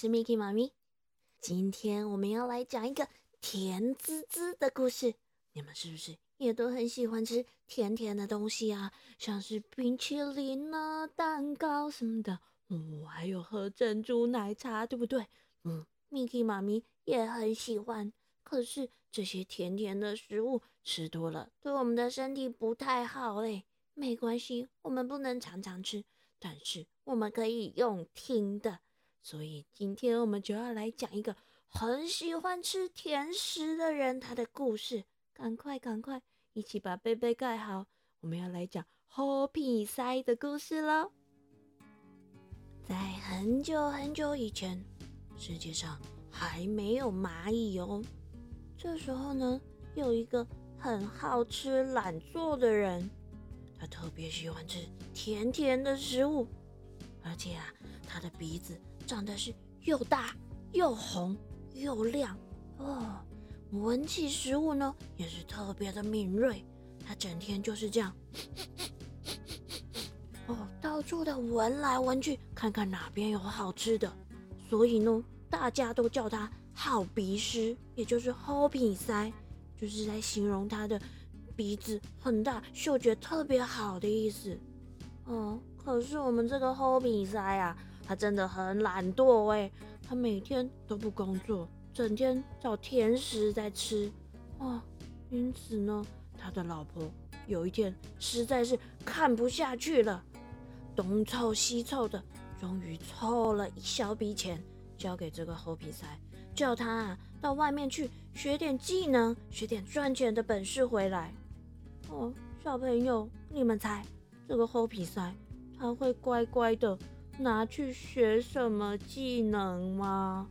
是 Miki 妈咪。今天我们要来讲一个甜滋滋的故事。你们是不是也都很喜欢吃甜甜的东西啊？像是冰淇淋啊、蛋糕什么的，哦，还有喝珍珠奶茶，对不对？嗯，Miki 妈咪也很喜欢。可是这些甜甜的食物吃多了，对我们的身体不太好嘞。没关系，我们不能常常吃，但是我们可以用听的。所以今天我们就要来讲一个很喜欢吃甜食的人他的故事。赶快，赶快，一起把被被盖好。我们要来讲好皮塞的故事喽。在很久很久以前，世界上还没有蚂蚁哦。这时候呢，有一个很好吃懒做的人，他特别喜欢吃甜甜的食物，而且啊，他的鼻子长得是又大又红又亮哦，闻起食物呢也是特别的敏锐。他整天就是这样，哦，到处的闻来闻去，看看哪边有好吃的，所以呢，大家都叫他。好鼻师，也就是好鼻塞，就是在形容他的鼻子很大、嗅觉特别好的意思。哦，可是我们这个好鼻塞啊，他真的很懒惰哎，他每天都不工作，整天找甜食在吃。啊，因此呢，他的老婆有一天实在是看不下去了，东凑西凑的，终于凑了一小笔钱交给这个猴皮塞。叫他啊，到外面去学点技能，学点赚钱的本事回来。哦，小朋友，你们猜这个猴皮塞他会乖乖的拿去学什么技能吗？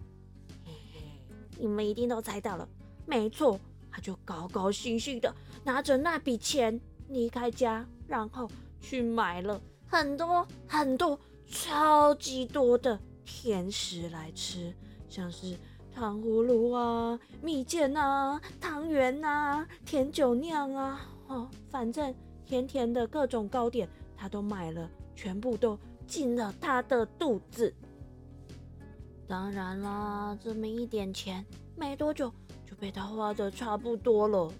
你们一定都猜到了，没错，他就高高兴兴的拿着那笔钱离开家，然后去买了很多很多超级多的甜食来吃，像是。糖葫芦啊，蜜饯啊，汤圆啊，甜酒酿啊，哦，反正甜甜的各种糕点，他都买了，全部都进了他的肚子。当然啦，这么一点钱，没多久就被他花的差不多了。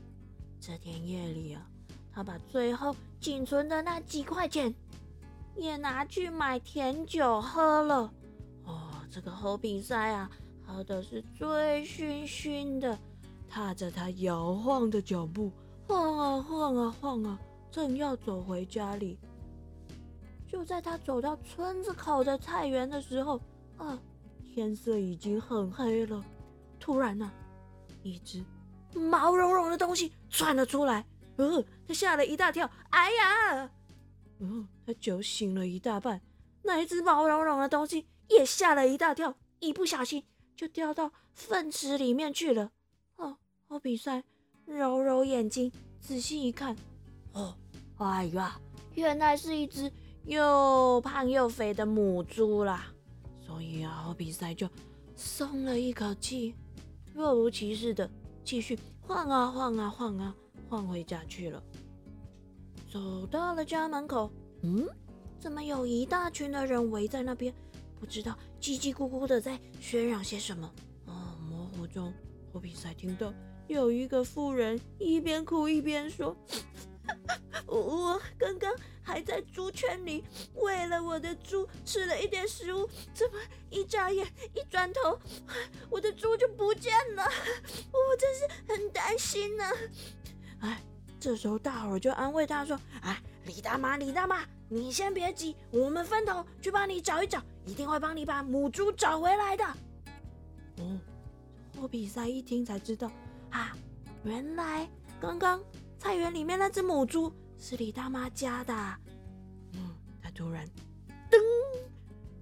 这天夜里啊，他把最后仅存的那几块钱，也拿去买甜酒喝了。哦，这个喝比赛啊！喝的是醉醺醺的，踏着他摇晃的脚步，晃啊晃啊晃啊，正要走回家里。就在他走到村子口的菜园的时候，啊，天色已经很黑了。突然呢，一只毛茸茸的东西窜了出来，呃，他吓了一大跳，哎呀，嗯，他酒醒了一大半，那一只毛茸茸的东西也吓了一大跳，一不小心。就掉到粪池里面去了。哦，我比赛揉揉眼睛，仔细一看，哦，哎呀，原来是一只又胖又肥的母猪啦。所以啊，我比赛就松了一口气，若无其事的继续晃啊晃啊晃啊晃回家去了。走到了家门口，嗯，怎么有一大群的人围在那边？不知道叽叽咕咕的在喧嚷些什么哦，模糊中，我比赛听到有一个妇人一边哭一边说：“我刚刚还在猪圈里喂了我的猪吃了一点食物，怎么一眨眼一转头，我的猪就不见了？我真是很担心呢。”哎，这时候大伙就安慰他说：“哎，李大妈，李大妈，你先别急，我们分头去帮你找一找。”一定会帮你把母猪找回来的。哦，我比赛一听才知道啊，原来刚刚菜园里面那只母猪是李大妈家的。嗯，他突然噔，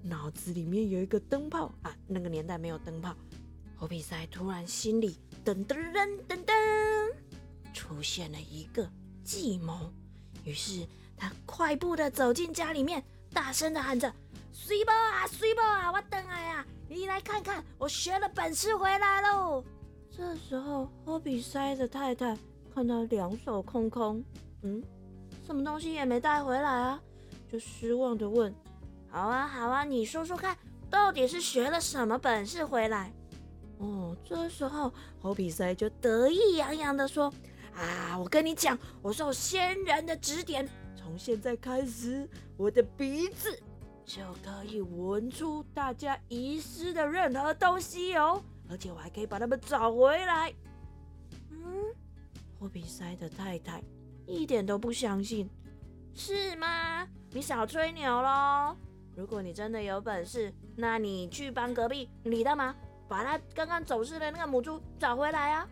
脑子里面有一个灯泡啊，那个年代没有灯泡。我比赛突然心里噔噔噔噔噔，出现了一个计谋。于是他快步的走进家里面，大声的喊着。水宝啊，水宝啊，我等来呀！你来看看，我学了本事回来喽。这时候，霍比塞的太太看到两手空空，嗯，什么东西也没带回来啊，就失望的问：“好啊，好啊，你说说看，到底是学了什么本事回来？哦，这时候猴比塞就得意洋洋的说：“啊，我跟你讲，我受仙人的指点，从现在开始，我的鼻子就可以闻出大家遗失的任何东西哦，而且我还可以把它们找回来。”嗯，猴比塞的太太一点都不相信，是吗？你少吹牛喽！如果你真的有本事，那你去帮隔壁李大妈。把她刚刚走失的那个母猪找回来啊！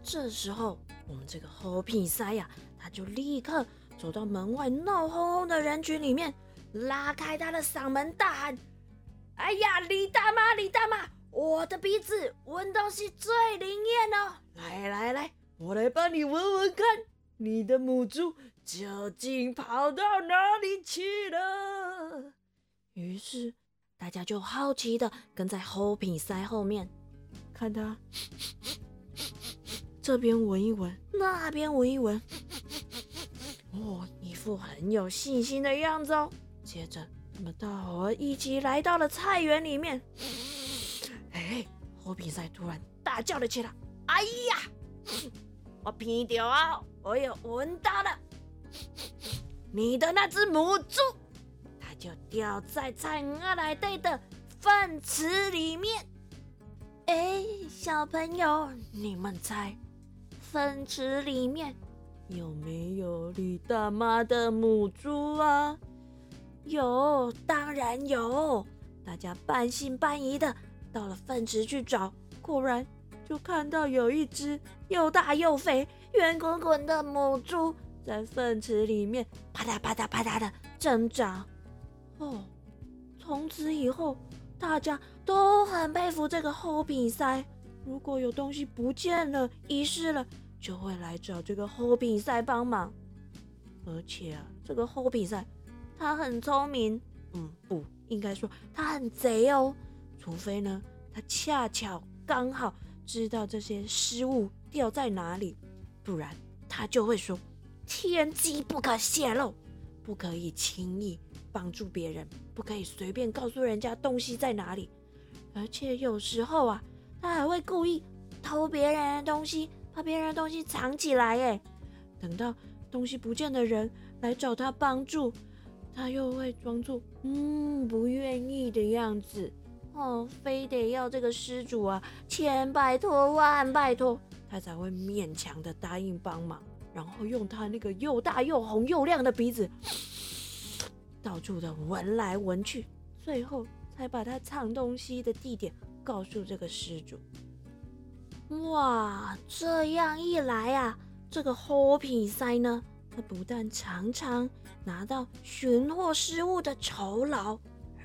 这时候，我们这个猴皮塞呀，他就立刻走到门外闹哄哄的人群里面，拉开他的嗓门大喊：“哎呀，李大妈，李大妈，我的鼻子闻东西最灵验哦！来来来，我来帮你闻闻看，你的母猪究竟跑到哪里去了？”于是。大家就好奇的跟在猴皮塞后面，看他 这边闻一闻，那边闻一闻，哦，一副很有信心的样子哦。接着，他们大伙一起来到了菜园里面。哎，猴比赛突然大叫了起来：“哎呀，我闻到啊，我有闻到了，你的那只母猪！”它就掉在菜园来对的粪池里面。哎，小朋友，你们猜，粪池里面有没有李大妈的母猪啊？有，当然有。大家半信半疑的到了粪池去找，果然就看到有一只又大又肥、圆滚滚的母猪在粪池里面啪嗒啪嗒啪嗒的挣扎。哦，从此以后，大家都很佩服这个猴比赛。如果有东西不见了、遗失了，就会来找这个猴比赛帮忙。而且啊，这个猴比赛他很聪明，嗯，不应该说他很贼哦。除非呢，他恰巧刚好知道这些失物掉在哪里，不然他就会说：天机不可泄露，不可以轻易。帮助别人不可以随便告诉人家东西在哪里，而且有时候啊，他还会故意偷别人的东西，把别人的东西藏起来。哎，等到东西不见的人来找他帮助，他又会装作嗯不愿意的样子，哦，非得要这个施主啊千拜托万拜托，他才会勉强的答应帮忙，然后用他那个又大又红又亮的鼻子。到处的闻来闻去，最后才把他藏东西的地点告诉这个失主。哇，这样一来啊，这个猴皮塞呢，他不但常常拿到寻获失物的酬劳，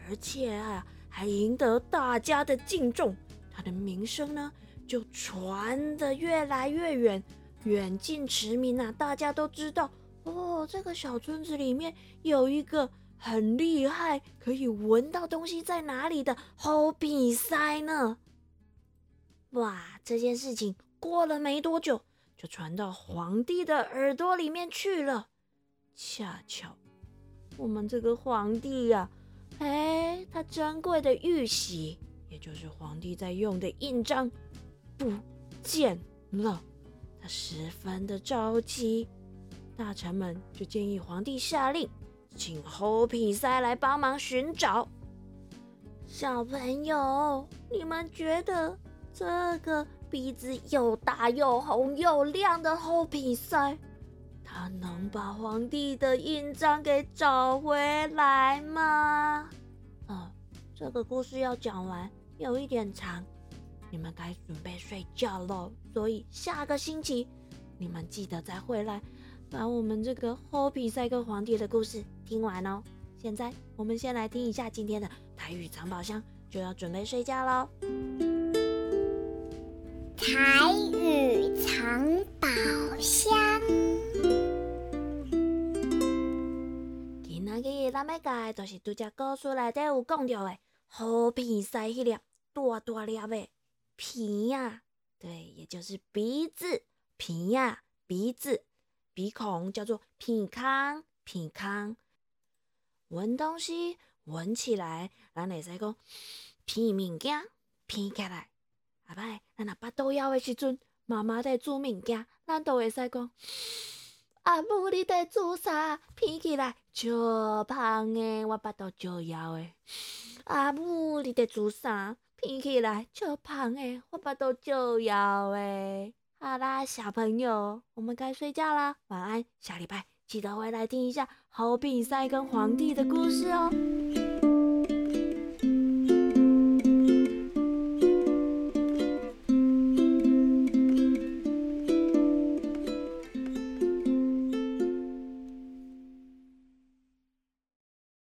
而且啊，还赢得大家的敬重。他的名声呢，就传得越来越远，远近驰名啊！大家都知道，哦，这个小村子里面有一个。很厉害，可以闻到东西在哪里的猴比塞呢？哇，这件事情过了没多久，就传到皇帝的耳朵里面去了。恰巧，我们这个皇帝呀，哎，他珍贵的玉玺，也就是皇帝在用的印章，不见了。他十分的着急，大臣们就建议皇帝下令。请猴皮塞来帮忙寻找。小朋友，你们觉得这个鼻子又大又红又亮的猴皮塞，能把皇帝的印章给找回来吗？哦，这个故事要讲完有一点长，你们该准备睡觉喽。所以下个星期你们记得再回来。把我们这个猴皮赛克皇帝的故事听完哦。现在我们先来听一下今天的台语藏宝箱，就要准备睡觉喽。台语藏宝箱。今日咱要讲的就是拄只故事内底有讲到的猴皮赛迄粒大大粒的皮啊，对，也就是鼻子鼻啊，鼻子。鼻孔叫做鼻腔鼻腔，闻东西闻起来，咱会使讲鼻物件鼻起来。阿摆，咱若巴肚枵的时阵，妈妈在煮物件，咱都会使讲阿母你在煮啥？闻起来超香的，我巴肚就枵的。阿母你在煮啥？闻起来超香的，我巴肚就枵的。好啦，小朋友，我们该睡觉啦，晚安。下礼拜记得回来听一下好比赛跟皇帝的故事哦。